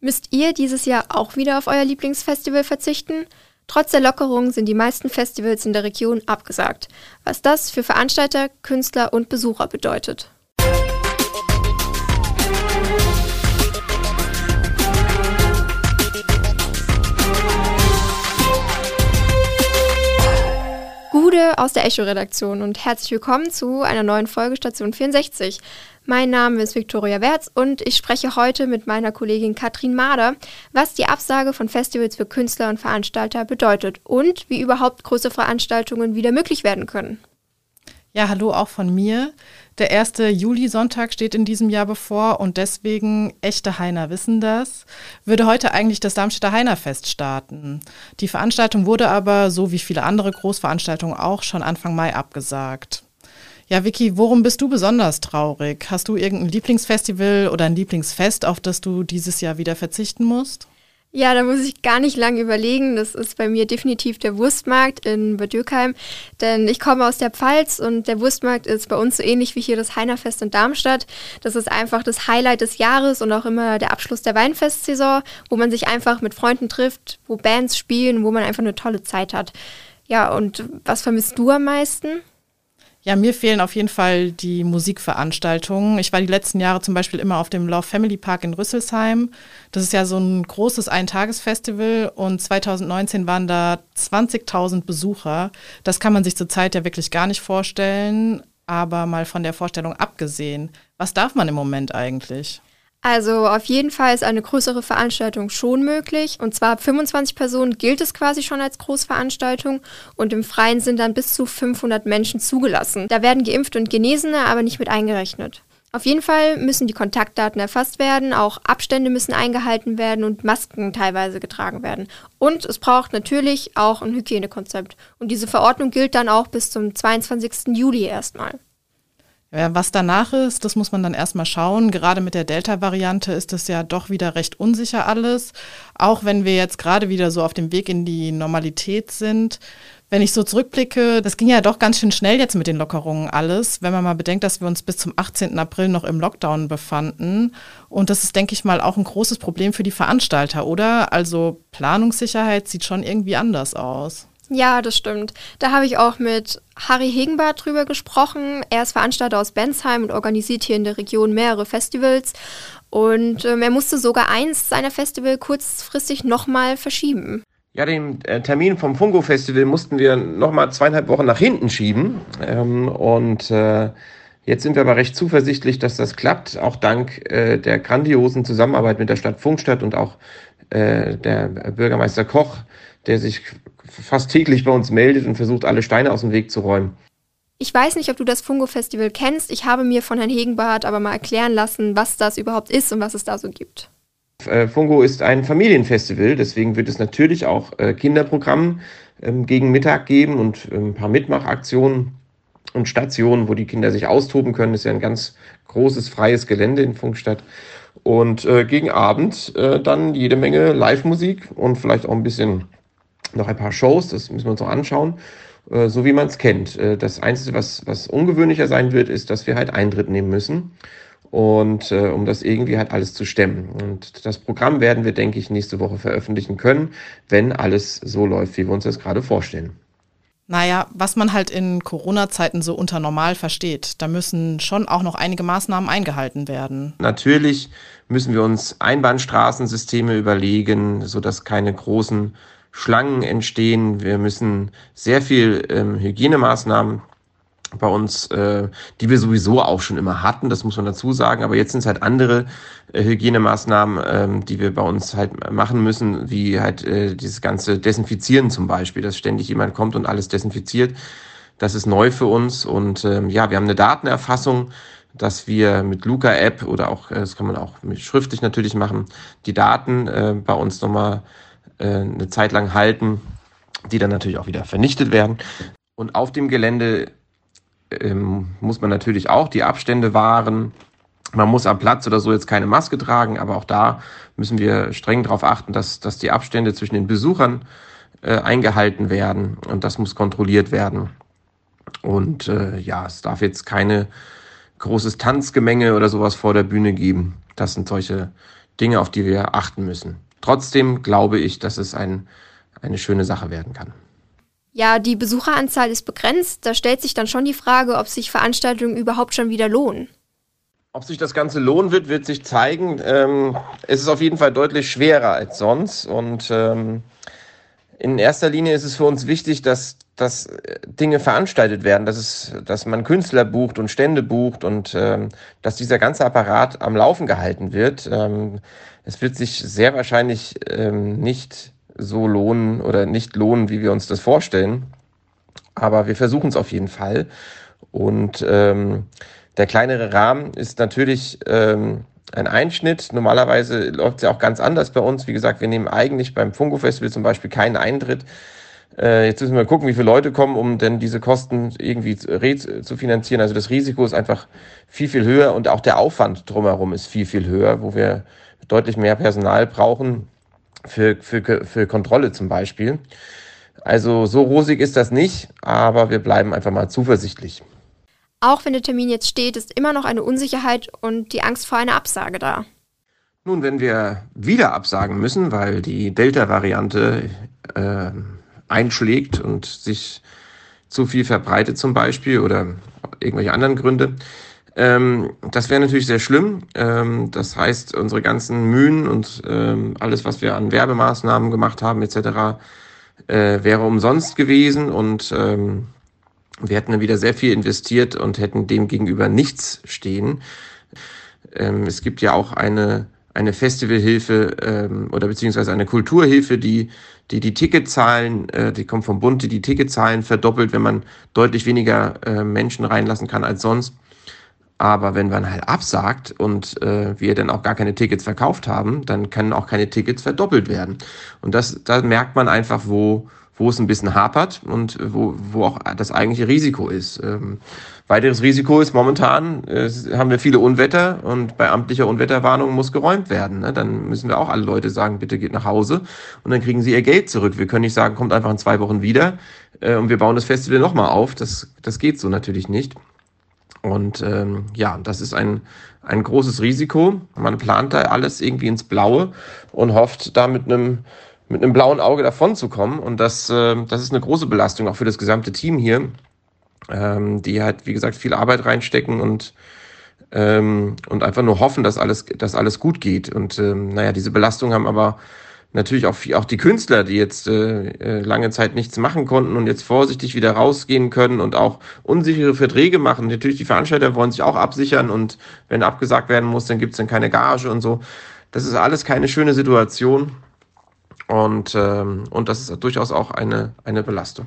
Müsst ihr dieses Jahr auch wieder auf euer Lieblingsfestival verzichten? Trotz der Lockerung sind die meisten Festivals in der Region abgesagt, was das für Veranstalter, Künstler und Besucher bedeutet. Aus der Echo-Redaktion und herzlich willkommen zu einer neuen Folge Station 64. Mein Name ist Viktoria Wertz und ich spreche heute mit meiner Kollegin Katrin Mader, was die Absage von Festivals für Künstler und Veranstalter bedeutet und wie überhaupt größere Veranstaltungen wieder möglich werden können. Ja, hallo auch von mir. Der erste Juli-Sonntag steht in diesem Jahr bevor und deswegen, echte Heiner wissen das, würde heute eigentlich das Darmstädter Heinerfest starten. Die Veranstaltung wurde aber, so wie viele andere Großveranstaltungen auch, schon Anfang Mai abgesagt. Ja, Vicky, worum bist du besonders traurig? Hast du irgendein Lieblingsfestival oder ein Lieblingsfest, auf das du dieses Jahr wieder verzichten musst? Ja, da muss ich gar nicht lange überlegen. Das ist bei mir definitiv der Wurstmarkt in Bad Dürkheim. Denn ich komme aus der Pfalz und der Wurstmarkt ist bei uns so ähnlich wie hier das Heinerfest in Darmstadt. Das ist einfach das Highlight des Jahres und auch immer der Abschluss der Weinfestsaison, wo man sich einfach mit Freunden trifft, wo Bands spielen, wo man einfach eine tolle Zeit hat. Ja, und was vermisst du am meisten? Ja, mir fehlen auf jeden Fall die Musikveranstaltungen. Ich war die letzten Jahre zum Beispiel immer auf dem Love Family Park in Rüsselsheim. Das ist ja so ein großes Eintagesfestival und 2019 waren da 20.000 Besucher. Das kann man sich zurzeit ja wirklich gar nicht vorstellen, aber mal von der Vorstellung abgesehen. Was darf man im Moment eigentlich? Also auf jeden Fall ist eine größere Veranstaltung schon möglich. Und zwar ab 25 Personen gilt es quasi schon als Großveranstaltung und im Freien sind dann bis zu 500 Menschen zugelassen. Da werden Geimpfte und Genesene aber nicht mit eingerechnet. Auf jeden Fall müssen die Kontaktdaten erfasst werden, auch Abstände müssen eingehalten werden und Masken teilweise getragen werden. Und es braucht natürlich auch ein Hygienekonzept. Und diese Verordnung gilt dann auch bis zum 22. Juli erstmal. Ja, was danach ist, das muss man dann erstmal schauen. Gerade mit der Delta-Variante ist es ja doch wieder recht unsicher alles. Auch wenn wir jetzt gerade wieder so auf dem Weg in die Normalität sind. Wenn ich so zurückblicke, das ging ja doch ganz schön schnell jetzt mit den Lockerungen alles, wenn man mal bedenkt, dass wir uns bis zum 18. April noch im Lockdown befanden. Und das ist, denke ich mal, auch ein großes Problem für die Veranstalter, oder? Also Planungssicherheit sieht schon irgendwie anders aus. Ja, das stimmt. Da habe ich auch mit Harry Hegenbart drüber gesprochen. Er ist Veranstalter aus Bensheim und organisiert hier in der Region mehrere Festivals. Und ähm, er musste sogar eins seiner Festival kurzfristig nochmal verschieben. Ja, den äh, Termin vom Fungo Festival mussten wir nochmal zweieinhalb Wochen nach hinten schieben. Ähm, und äh, jetzt sind wir aber recht zuversichtlich, dass das klappt, auch dank äh, der grandiosen Zusammenarbeit mit der Stadt Funkstadt und auch äh, der Bürgermeister Koch, der sich fast täglich bei uns meldet und versucht, alle Steine aus dem Weg zu räumen. Ich weiß nicht, ob du das Fungo-Festival kennst. Ich habe mir von Herrn Hegenbart aber mal erklären lassen, was das überhaupt ist und was es da so gibt. Äh, Fungo ist ein Familienfestival, deswegen wird es natürlich auch äh, Kinderprogramm ähm, gegen Mittag geben und ähm, ein paar Mitmachaktionen und Stationen, wo die Kinder sich austoben können. Das ist ja ein ganz großes freies Gelände in Funkstadt. Und äh, gegen Abend dann jede Menge Live-Musik und vielleicht auch ein bisschen noch ein paar Shows, das müssen wir uns noch anschauen, äh, so wie man es kennt. Äh, das Einzige, was, was ungewöhnlicher sein wird, ist, dass wir halt Eintritt nehmen müssen. Und äh, um das irgendwie halt alles zu stemmen. Und das Programm werden wir, denke ich, nächste Woche veröffentlichen können, wenn alles so läuft, wie wir uns das gerade vorstellen. Naja, was man halt in Corona-Zeiten so unter normal versteht, da müssen schon auch noch einige Maßnahmen eingehalten werden. Natürlich müssen wir uns Einbahnstraßensysteme überlegen, sodass keine großen Schlangen entstehen. Wir müssen sehr viel ähm, Hygienemaßnahmen bei uns, äh, die wir sowieso auch schon immer hatten, das muss man dazu sagen, aber jetzt sind es halt andere äh, Hygienemaßnahmen, ähm, die wir bei uns halt machen müssen, wie halt äh, dieses ganze Desinfizieren zum Beispiel, dass ständig jemand kommt und alles desinfiziert. Das ist neu für uns und ähm, ja, wir haben eine Datenerfassung, dass wir mit Luca-App oder auch, äh, das kann man auch schriftlich natürlich machen, die Daten äh, bei uns nochmal äh, eine Zeit lang halten, die dann natürlich auch wieder vernichtet werden. Und auf dem Gelände ähm, muss man natürlich auch die Abstände wahren. Man muss am Platz oder so jetzt keine Maske tragen, aber auch da müssen wir streng darauf achten, dass, dass die Abstände zwischen den Besuchern äh, eingehalten werden und das muss kontrolliert werden. Und äh, ja, es darf jetzt keine großes Tanzgemenge oder sowas vor der Bühne geben. Das sind solche Dinge, auf die wir achten müssen. Trotzdem glaube ich, dass es ein, eine schöne Sache werden kann. Ja, die Besucheranzahl ist begrenzt. Da stellt sich dann schon die Frage, ob sich Veranstaltungen überhaupt schon wieder lohnen. Ob sich das Ganze lohnen wird, wird sich zeigen. Ähm, es ist auf jeden Fall deutlich schwerer als sonst. Und ähm, in erster Linie ist es für uns wichtig, dass, dass Dinge veranstaltet werden, dass, es, dass man Künstler bucht und Stände bucht und ähm, dass dieser ganze Apparat am Laufen gehalten wird. Ähm, es wird sich sehr wahrscheinlich ähm, nicht so lohnen oder nicht lohnen, wie wir uns das vorstellen. Aber wir versuchen es auf jeden Fall. Und ähm, der kleinere Rahmen ist natürlich ähm, ein Einschnitt. Normalerweise läuft es ja auch ganz anders bei uns. Wie gesagt, wir nehmen eigentlich beim Fungo Festival zum Beispiel keinen Eintritt. Äh, jetzt müssen wir gucken, wie viele Leute kommen, um denn diese Kosten irgendwie zu finanzieren. Also das Risiko ist einfach viel, viel höher und auch der Aufwand drumherum ist viel, viel höher, wo wir deutlich mehr Personal brauchen für, für, für Kontrolle zum Beispiel. Also so rosig ist das nicht, aber wir bleiben einfach mal zuversichtlich. Auch wenn der Termin jetzt steht, ist immer noch eine Unsicherheit und die Angst vor einer Absage da. Nun, wenn wir wieder absagen müssen, weil die Delta-Variante äh, einschlägt und sich zu viel verbreitet zum Beispiel oder irgendwelche anderen Gründe, ähm, das wäre natürlich sehr schlimm. Ähm, das heißt, unsere ganzen Mühen und ähm, alles, was wir an Werbemaßnahmen gemacht haben etc., äh, wäre umsonst gewesen und ähm, wir hätten dann wieder sehr viel investiert und hätten dem gegenüber nichts stehen. Ähm, es gibt ja auch eine, eine Festivalhilfe ähm, oder beziehungsweise eine Kulturhilfe, die die, die Ticketzahlen, äh, die kommt vom Bund, die die Ticketzahlen verdoppelt, wenn man deutlich weniger äh, Menschen reinlassen kann als sonst. Aber wenn man halt absagt und äh, wir dann auch gar keine Tickets verkauft haben, dann können auch keine Tickets verdoppelt werden. Und das, da merkt man einfach, wo, wo es ein bisschen hapert und wo, wo auch das eigentliche Risiko ist. Ähm, weiteres Risiko ist momentan, äh, haben wir viele Unwetter und bei amtlicher Unwetterwarnung muss geräumt werden. Ne? Dann müssen wir auch alle Leute sagen, bitte geht nach Hause und dann kriegen sie ihr Geld zurück. Wir können nicht sagen, kommt einfach in zwei Wochen wieder äh, und wir bauen das Festival nochmal auf. Das, das geht so natürlich nicht. Und ähm, ja, das ist ein, ein großes Risiko. Man plant da alles irgendwie ins Blaue und hofft da mit einem mit einem blauen Auge davon zu kommen. Und das, äh, das ist eine große Belastung auch für das gesamte Team hier, ähm, die halt, wie gesagt, viel Arbeit reinstecken und, ähm, und einfach nur hoffen, dass alles, dass alles gut geht. Und ähm, naja, diese Belastung haben aber natürlich auch, auch die Künstler, die jetzt äh, äh, lange Zeit nichts machen konnten und jetzt vorsichtig wieder rausgehen können und auch unsichere Verträge machen. Natürlich, die Veranstalter wollen sich auch absichern und wenn abgesagt werden muss, dann gibt's dann keine Gage und so. Das ist alles keine schöne Situation und, ähm, und das ist durchaus auch eine, eine Belastung.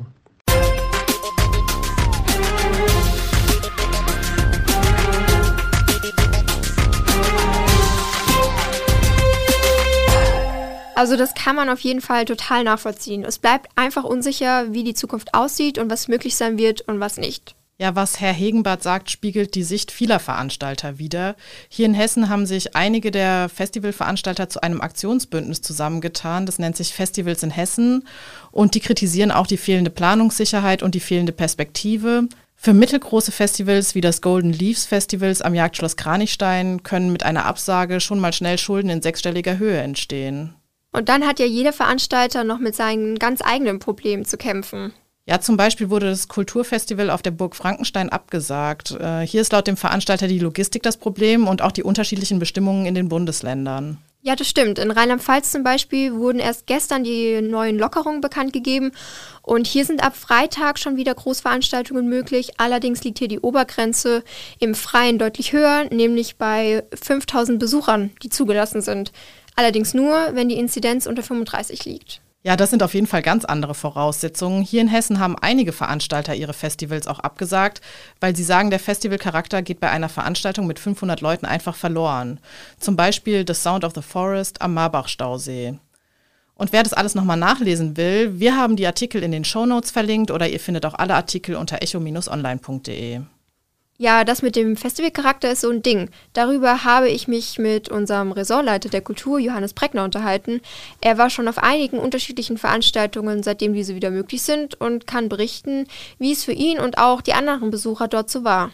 Also das kann man auf jeden Fall total nachvollziehen. Es bleibt einfach unsicher, wie die Zukunft aussieht und was möglich sein wird und was nicht. Ja, was Herr Hegenbart sagt, spiegelt die Sicht vieler Veranstalter wider. Hier in Hessen haben sich einige der Festivalveranstalter zu einem Aktionsbündnis zusammengetan. Das nennt sich Festivals in Hessen. Und die kritisieren auch die fehlende Planungssicherheit und die fehlende Perspektive. Für mittelgroße Festivals wie das Golden Leaves Festivals am Jagdschloss Kranichstein können mit einer Absage schon mal schnell Schulden in sechsstelliger Höhe entstehen. Und dann hat ja jeder Veranstalter noch mit seinen ganz eigenen Problemen zu kämpfen. Ja, zum Beispiel wurde das Kulturfestival auf der Burg Frankenstein abgesagt. Äh, hier ist laut dem Veranstalter die Logistik das Problem und auch die unterschiedlichen Bestimmungen in den Bundesländern. Ja, das stimmt. In Rheinland-Pfalz zum Beispiel wurden erst gestern die neuen Lockerungen bekannt gegeben. Und hier sind ab Freitag schon wieder Großveranstaltungen möglich. Allerdings liegt hier die Obergrenze im Freien deutlich höher, nämlich bei 5000 Besuchern, die zugelassen sind. Allerdings nur, wenn die Inzidenz unter 35 liegt. Ja, das sind auf jeden Fall ganz andere Voraussetzungen. Hier in Hessen haben einige Veranstalter ihre Festivals auch abgesagt, weil sie sagen, der Festivalcharakter geht bei einer Veranstaltung mit 500 Leuten einfach verloren. Zum Beispiel The Sound of the Forest am Marbach-Stausee. Und wer das alles nochmal nachlesen will, wir haben die Artikel in den Shownotes verlinkt oder ihr findet auch alle Artikel unter echo-online.de. Ja, das mit dem Festivalcharakter ist so ein Ding. Darüber habe ich mich mit unserem Ressortleiter der Kultur, Johannes Breckner, unterhalten. Er war schon auf einigen unterschiedlichen Veranstaltungen, seitdem diese wieder möglich sind, und kann berichten, wie es für ihn und auch die anderen Besucher dort so war.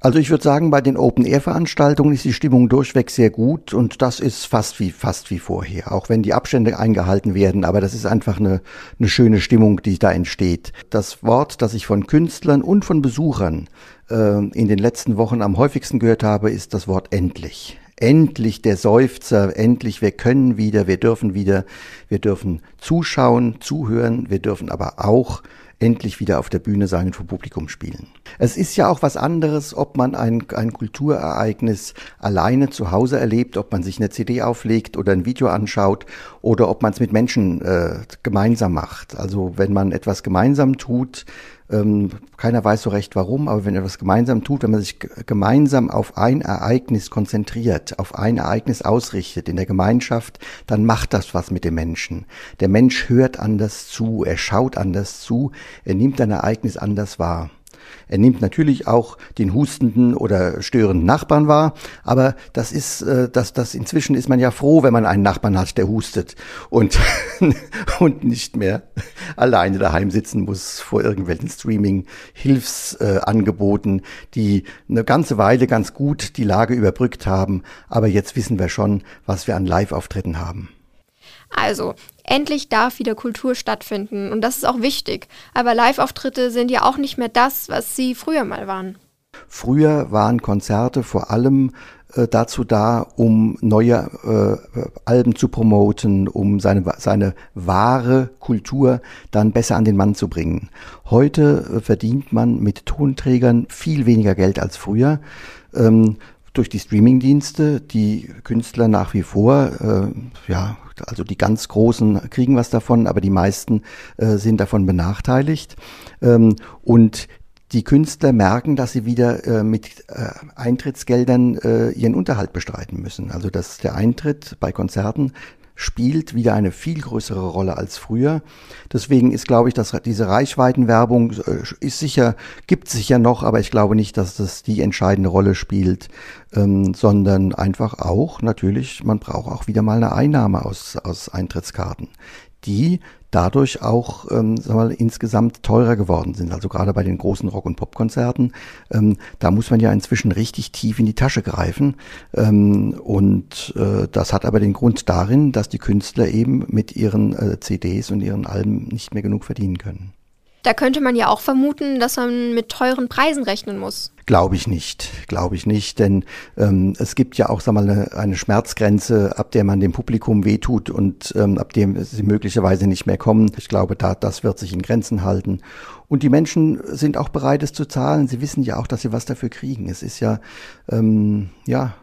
Also ich würde sagen, bei den Open-Air-Veranstaltungen ist die Stimmung durchweg sehr gut und das ist fast wie, fast wie vorher, auch wenn die Abstände eingehalten werden, aber das ist einfach eine, eine schöne Stimmung, die da entsteht. Das Wort, das ich von Künstlern und von Besuchern äh, in den letzten Wochen am häufigsten gehört habe, ist das Wort endlich. Endlich der Seufzer, endlich, wir können wieder, wir dürfen wieder, wir dürfen zuschauen, zuhören, wir dürfen aber auch endlich wieder auf der Bühne sein und vor Publikum spielen. Es ist ja auch was anderes, ob man ein, ein Kulturereignis alleine zu Hause erlebt, ob man sich eine CD auflegt oder ein Video anschaut oder ob man es mit Menschen äh, gemeinsam macht. Also wenn man etwas gemeinsam tut, ähm, keiner weiß so recht warum, aber wenn er was gemeinsam tut, wenn man sich gemeinsam auf ein Ereignis konzentriert, auf ein Ereignis ausrichtet in der Gemeinschaft, dann macht das was mit dem Menschen. Der Mensch hört anders zu, er schaut anders zu, er nimmt ein Ereignis anders wahr. Er nimmt natürlich auch den hustenden oder störenden Nachbarn wahr, aber das ist, äh, das, das inzwischen ist man ja froh, wenn man einen Nachbarn hat, der hustet und, und nicht mehr alleine daheim sitzen muss vor irgendwelchen Streaming-Hilfsangeboten, die eine ganze Weile ganz gut die Lage überbrückt haben, aber jetzt wissen wir schon, was wir an Live-Auftritten haben. Also, endlich darf wieder Kultur stattfinden und das ist auch wichtig. Aber Live-Auftritte sind ja auch nicht mehr das, was sie früher mal waren. Früher waren Konzerte vor allem äh, dazu da, um neue äh, Alben zu promoten, um seine, seine wahre Kultur dann besser an den Mann zu bringen. Heute äh, verdient man mit Tonträgern viel weniger Geld als früher. Ähm, durch die Streamingdienste, die Künstler nach wie vor, äh, ja, also die ganz Großen kriegen was davon, aber die meisten äh, sind davon benachteiligt. Ähm, und die Künstler merken, dass sie wieder äh, mit äh, Eintrittsgeldern äh, ihren Unterhalt bestreiten müssen. Also dass der Eintritt bei Konzerten spielt wieder eine viel größere Rolle als früher. Deswegen ist, glaube ich, dass diese Reichweitenwerbung äh, ist sicher, gibt sicher noch, aber ich glaube nicht, dass das die entscheidende Rolle spielt, ähm, sondern einfach auch natürlich, man braucht auch wieder mal eine Einnahme aus, aus Eintrittskarten die dadurch auch ähm, sagen wir mal, insgesamt teurer geworden sind. Also gerade bei den großen Rock- und Popkonzerten, ähm, da muss man ja inzwischen richtig tief in die Tasche greifen. Ähm, und äh, das hat aber den Grund darin, dass die Künstler eben mit ihren äh, CDs und ihren Alben nicht mehr genug verdienen können. Da könnte man ja auch vermuten, dass man mit teuren Preisen rechnen muss. Glaube ich nicht, glaube ich nicht, denn ähm, es gibt ja auch sag mal, eine, eine Schmerzgrenze, ab der man dem Publikum wehtut und ähm, ab dem sie möglicherweise nicht mehr kommen. Ich glaube, da das wird sich in Grenzen halten. Und die Menschen sind auch bereit, es zu zahlen. Sie wissen ja auch, dass sie was dafür kriegen. Es ist ja, ähm, ja,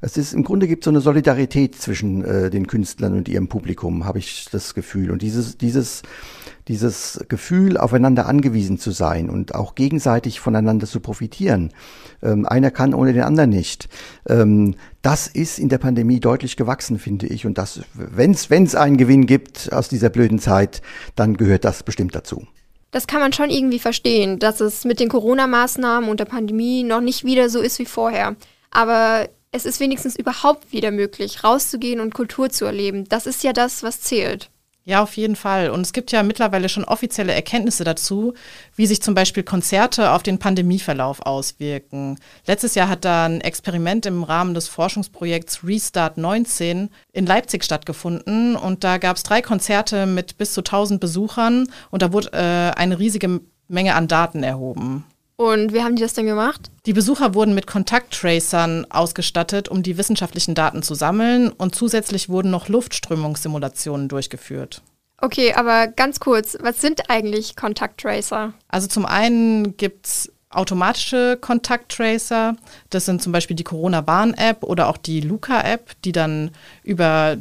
es ist im Grunde gibt so eine Solidarität zwischen äh, den Künstlern und ihrem Publikum, habe ich das Gefühl. Und dieses, dieses, dieses Gefühl, aufeinander angewiesen zu sein und auch gegenseitig voneinander zu profitieren. Ähm, einer kann ohne den anderen nicht. Ähm, das ist in der Pandemie deutlich gewachsen, finde ich. Und das, wenn es einen Gewinn gibt aus dieser blöden Zeit, dann gehört das bestimmt dazu. Das kann man schon irgendwie verstehen, dass es mit den Corona-Maßnahmen und der Pandemie noch nicht wieder so ist wie vorher. Aber es ist wenigstens überhaupt wieder möglich, rauszugehen und Kultur zu erleben. Das ist ja das, was zählt. Ja, auf jeden Fall. Und es gibt ja mittlerweile schon offizielle Erkenntnisse dazu, wie sich zum Beispiel Konzerte auf den Pandemieverlauf auswirken. Letztes Jahr hat da ein Experiment im Rahmen des Forschungsprojekts Restart 19 in Leipzig stattgefunden. Und da gab es drei Konzerte mit bis zu 1000 Besuchern und da wurde äh, eine riesige Menge an Daten erhoben. Und wie haben die das denn gemacht? Die Besucher wurden mit Kontakttracern ausgestattet, um die wissenschaftlichen Daten zu sammeln und zusätzlich wurden noch Luftströmungssimulationen durchgeführt. Okay, aber ganz kurz, was sind eigentlich Kontakttracer? Also zum einen gibt es automatische Kontakttracer. Das sind zum Beispiel die Corona-Warn-App oder auch die Luca-App, die dann über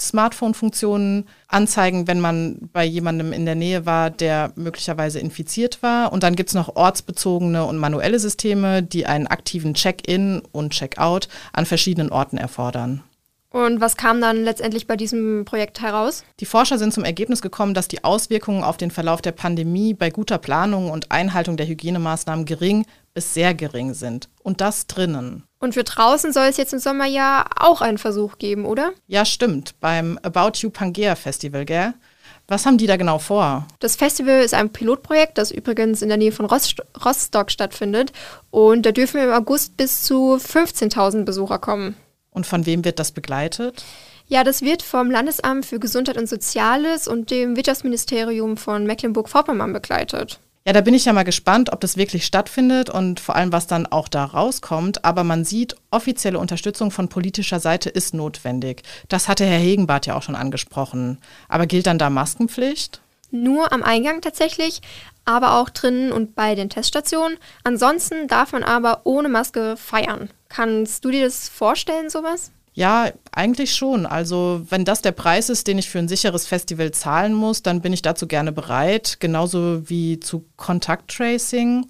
Smartphone-Funktionen anzeigen, wenn man bei jemandem in der Nähe war, der möglicherweise infiziert war. Und dann gibt es noch ortsbezogene und manuelle Systeme, die einen aktiven Check-in und Check-out an verschiedenen Orten erfordern. Und was kam dann letztendlich bei diesem Projekt heraus? Die Forscher sind zum Ergebnis gekommen, dass die Auswirkungen auf den Verlauf der Pandemie bei guter Planung und Einhaltung der Hygienemaßnahmen gering bis sehr gering sind. Und das drinnen. Und für draußen soll es jetzt im Sommer ja auch einen Versuch geben, oder? Ja, stimmt. Beim About You Pangea Festival, gell? Was haben die da genau vor? Das Festival ist ein Pilotprojekt, das übrigens in der Nähe von Rost Rostock stattfindet. Und da dürfen im August bis zu 15.000 Besucher kommen. Und von wem wird das begleitet? Ja, das wird vom Landesamt für Gesundheit und Soziales und dem Wirtschaftsministerium von Mecklenburg-Vorpommern begleitet. Ja, da bin ich ja mal gespannt, ob das wirklich stattfindet und vor allem, was dann auch da rauskommt. Aber man sieht, offizielle Unterstützung von politischer Seite ist notwendig. Das hatte Herr Hegenbart ja auch schon angesprochen. Aber gilt dann da Maskenpflicht? Nur am Eingang tatsächlich, aber auch drinnen und bei den Teststationen. Ansonsten darf man aber ohne Maske feiern. Kannst du dir das vorstellen, sowas? Ja, eigentlich schon. Also wenn das der Preis ist, den ich für ein sicheres Festival zahlen muss, dann bin ich dazu gerne bereit. Genauso wie zu Kontakttracing.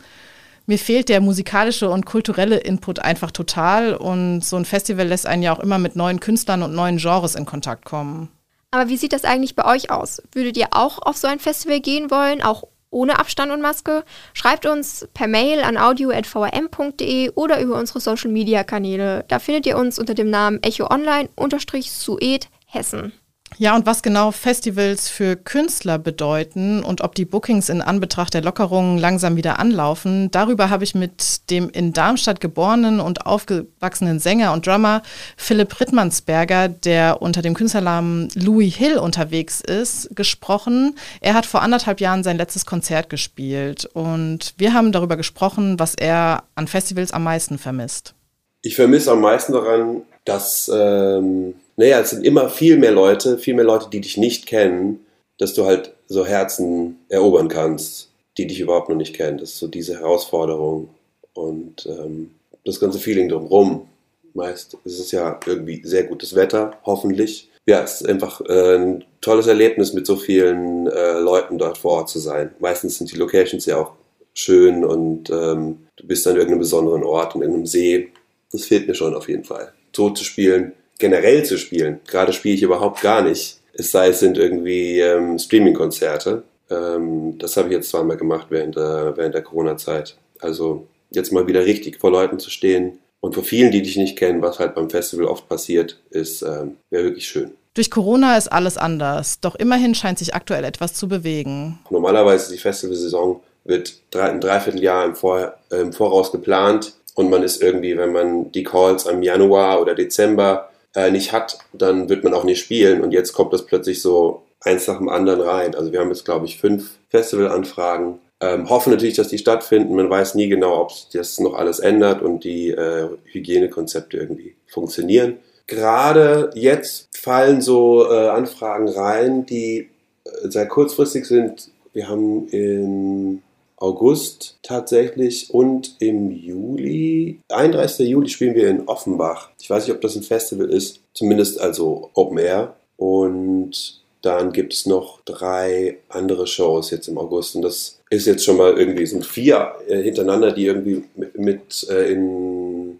Mir fehlt der musikalische und kulturelle Input einfach total. Und so ein Festival lässt einen ja auch immer mit neuen Künstlern und neuen Genres in Kontakt kommen. Aber wie sieht das eigentlich bei euch aus? Würdet ihr auch auf so ein Festival gehen wollen, auch ohne Abstand und Maske? Schreibt uns per Mail an audio.vrm.de oder über unsere Social Media Kanäle. Da findet ihr uns unter dem Namen Echo Online-Sued Hessen. Ja, und was genau Festivals für Künstler bedeuten und ob die Bookings in Anbetracht der Lockerungen langsam wieder anlaufen, darüber habe ich mit dem in Darmstadt geborenen und aufgewachsenen Sänger und Drummer Philipp Rittmannsberger, der unter dem Künstlernamen Louis Hill unterwegs ist, gesprochen. Er hat vor anderthalb Jahren sein letztes Konzert gespielt und wir haben darüber gesprochen, was er an Festivals am meisten vermisst. Ich vermisse am meisten daran, dass ähm naja, es sind immer viel mehr Leute, viel mehr Leute, die dich nicht kennen, dass du halt so Herzen erobern kannst, die dich überhaupt noch nicht kennen. Das ist so diese Herausforderung und ähm, das ganze Feeling drumherum. Meist ist es ja irgendwie sehr gutes Wetter, hoffentlich. Ja, es ist einfach äh, ein tolles Erlebnis, mit so vielen äh, Leuten dort vor Ort zu sein. Meistens sind die Locations ja auch schön und ähm, du bist an irgendeinem besonderen Ort, in irgendeinem See. Das fehlt mir schon auf jeden Fall. So zu spielen, generell zu spielen. Gerade spiele ich überhaupt gar nicht. Es sei es sind irgendwie ähm, Streaming-Konzerte. Ähm, das habe ich jetzt zweimal gemacht während der, während der Corona-Zeit. Also jetzt mal wieder richtig vor Leuten zu stehen und vor vielen, die dich nicht kennen, was halt beim Festival oft passiert, ist ähm, wäre wirklich schön. Durch Corona ist alles anders, doch immerhin scheint sich aktuell etwas zu bewegen. Normalerweise die Festivalsaison wird drei, ein Dreivierteljahr im, Vor, äh, im Voraus geplant und man ist irgendwie, wenn man die Calls am Januar oder Dezember äh, nicht hat, dann wird man auch nicht spielen. Und jetzt kommt das plötzlich so eins nach dem anderen rein. Also wir haben jetzt, glaube ich, fünf Festivalanfragen. Ähm, hoffen natürlich, dass die stattfinden. Man weiß nie genau, ob das noch alles ändert und die äh, Hygienekonzepte irgendwie funktionieren. Gerade jetzt fallen so äh, Anfragen rein, die äh, sehr kurzfristig sind. Wir haben in August tatsächlich und im Juli, 31. Juli spielen wir in Offenbach. Ich weiß nicht, ob das ein Festival ist, zumindest also Open Air. Und dann gibt es noch drei andere Shows jetzt im August und das ist jetzt schon mal irgendwie, sind vier äh, hintereinander, die irgendwie mit, mit äh, in,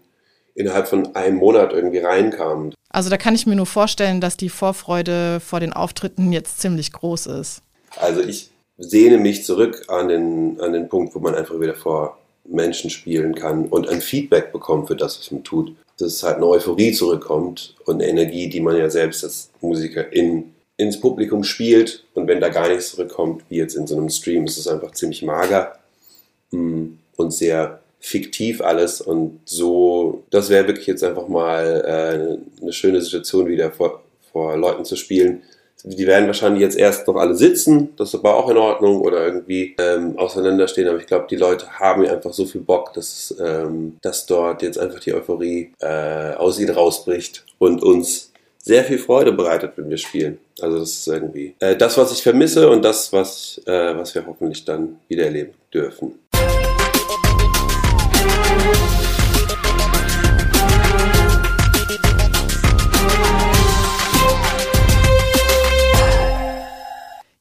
innerhalb von einem Monat irgendwie reinkamen. Also da kann ich mir nur vorstellen, dass die Vorfreude vor den Auftritten jetzt ziemlich groß ist. Also ich sehne mich zurück an den, an den Punkt, wo man einfach wieder vor Menschen spielen kann und ein Feedback bekommt für das, was man tut. Dass halt eine Euphorie zurückkommt und eine Energie, die man ja selbst als Musiker in, ins Publikum spielt. Und wenn da gar nichts zurückkommt, wie jetzt in so einem Stream, ist es einfach ziemlich mager mm, und sehr fiktiv alles. Und so, das wäre wirklich jetzt einfach mal äh, eine schöne Situation, wieder vor, vor Leuten zu spielen, die werden wahrscheinlich jetzt erst noch alle sitzen, das ist aber auch in Ordnung oder irgendwie ähm, auseinanderstehen. Aber ich glaube, die Leute haben einfach so viel Bock, dass, ähm, dass dort jetzt einfach die Euphorie äh, aus ihnen rausbricht und uns sehr viel Freude bereitet, wenn wir spielen. Also das ist irgendwie äh, das, was ich vermisse und das, was, äh, was wir hoffentlich dann wieder erleben dürfen.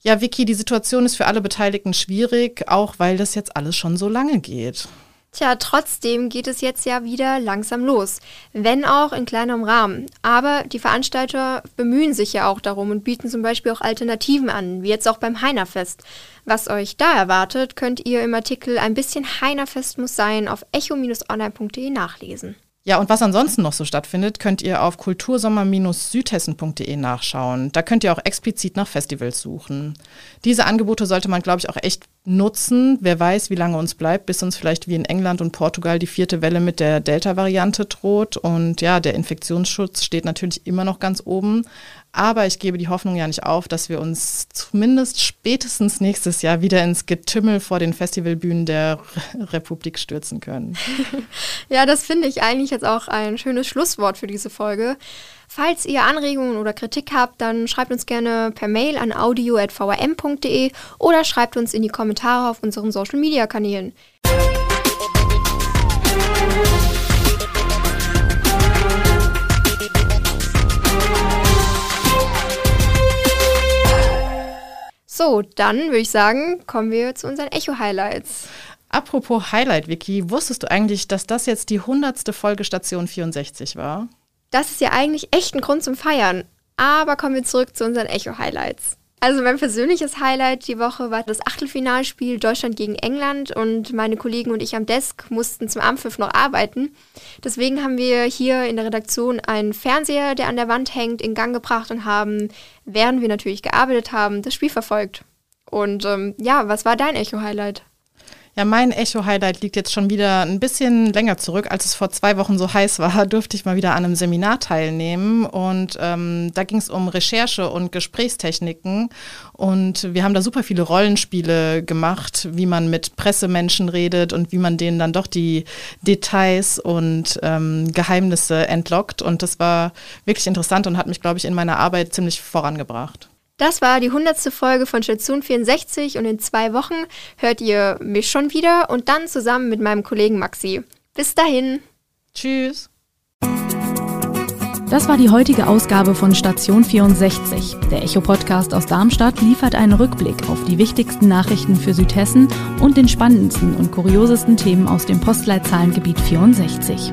Ja, Vicky, die Situation ist für alle Beteiligten schwierig, auch weil das jetzt alles schon so lange geht. Tja, trotzdem geht es jetzt ja wieder langsam los, wenn auch in kleinerem Rahmen. Aber die Veranstalter bemühen sich ja auch darum und bieten zum Beispiel auch Alternativen an, wie jetzt auch beim Heinerfest. Was euch da erwartet, könnt ihr im Artikel Ein bisschen Heinerfest muss sein auf echo-online.de nachlesen. Ja, und was ansonsten noch so stattfindet, könnt ihr auf kultursommer-südhessen.de nachschauen. Da könnt ihr auch explizit nach Festivals suchen. Diese Angebote sollte man, glaube ich, auch echt nutzen. Wer weiß, wie lange uns bleibt, bis uns vielleicht wie in England und Portugal die vierte Welle mit der Delta-Variante droht. Und ja, der Infektionsschutz steht natürlich immer noch ganz oben. Aber ich gebe die Hoffnung ja nicht auf, dass wir uns zumindest spätestens nächstes Jahr wieder ins Getümmel vor den Festivalbühnen der Republik stürzen können. ja, das finde ich eigentlich jetzt auch ein schönes Schlusswort für diese Folge. Falls ihr Anregungen oder Kritik habt, dann schreibt uns gerne per Mail an audio.vrm.de oder schreibt uns in die Kommentare auf unseren Social So, dann würde ich sagen, kommen wir zu unseren Echo-Highlights. Apropos Highlight, Vicky, wusstest du eigentlich, dass das jetzt die 100. Folge Station 64 war? Das ist ja eigentlich echt ein Grund zum Feiern. Aber kommen wir zurück zu unseren Echo-Highlights. Also mein persönliches Highlight die Woche war das Achtelfinalspiel Deutschland gegen England und meine Kollegen und ich am Desk mussten zum Ampfiff noch arbeiten. Deswegen haben wir hier in der Redaktion einen Fernseher, der an der Wand hängt, in Gang gebracht und haben, während wir natürlich gearbeitet haben, das Spiel verfolgt. Und ähm, ja, was war dein Echo-Highlight? Ja, mein Echo-Highlight liegt jetzt schon wieder ein bisschen länger zurück. Als es vor zwei Wochen so heiß war, durfte ich mal wieder an einem Seminar teilnehmen. Und ähm, da ging es um Recherche und Gesprächstechniken. Und wir haben da super viele Rollenspiele gemacht, wie man mit Pressemenschen redet und wie man denen dann doch die Details und ähm, Geheimnisse entlockt. Und das war wirklich interessant und hat mich, glaube ich, in meiner Arbeit ziemlich vorangebracht. Das war die 100. Folge von Station 64 und in zwei Wochen hört ihr mich schon wieder und dann zusammen mit meinem Kollegen Maxi. Bis dahin. Tschüss. Das war die heutige Ausgabe von Station 64. Der Echo-Podcast aus Darmstadt liefert einen Rückblick auf die wichtigsten Nachrichten für Südhessen und den spannendsten und kuriosesten Themen aus dem Postleitzahlengebiet 64.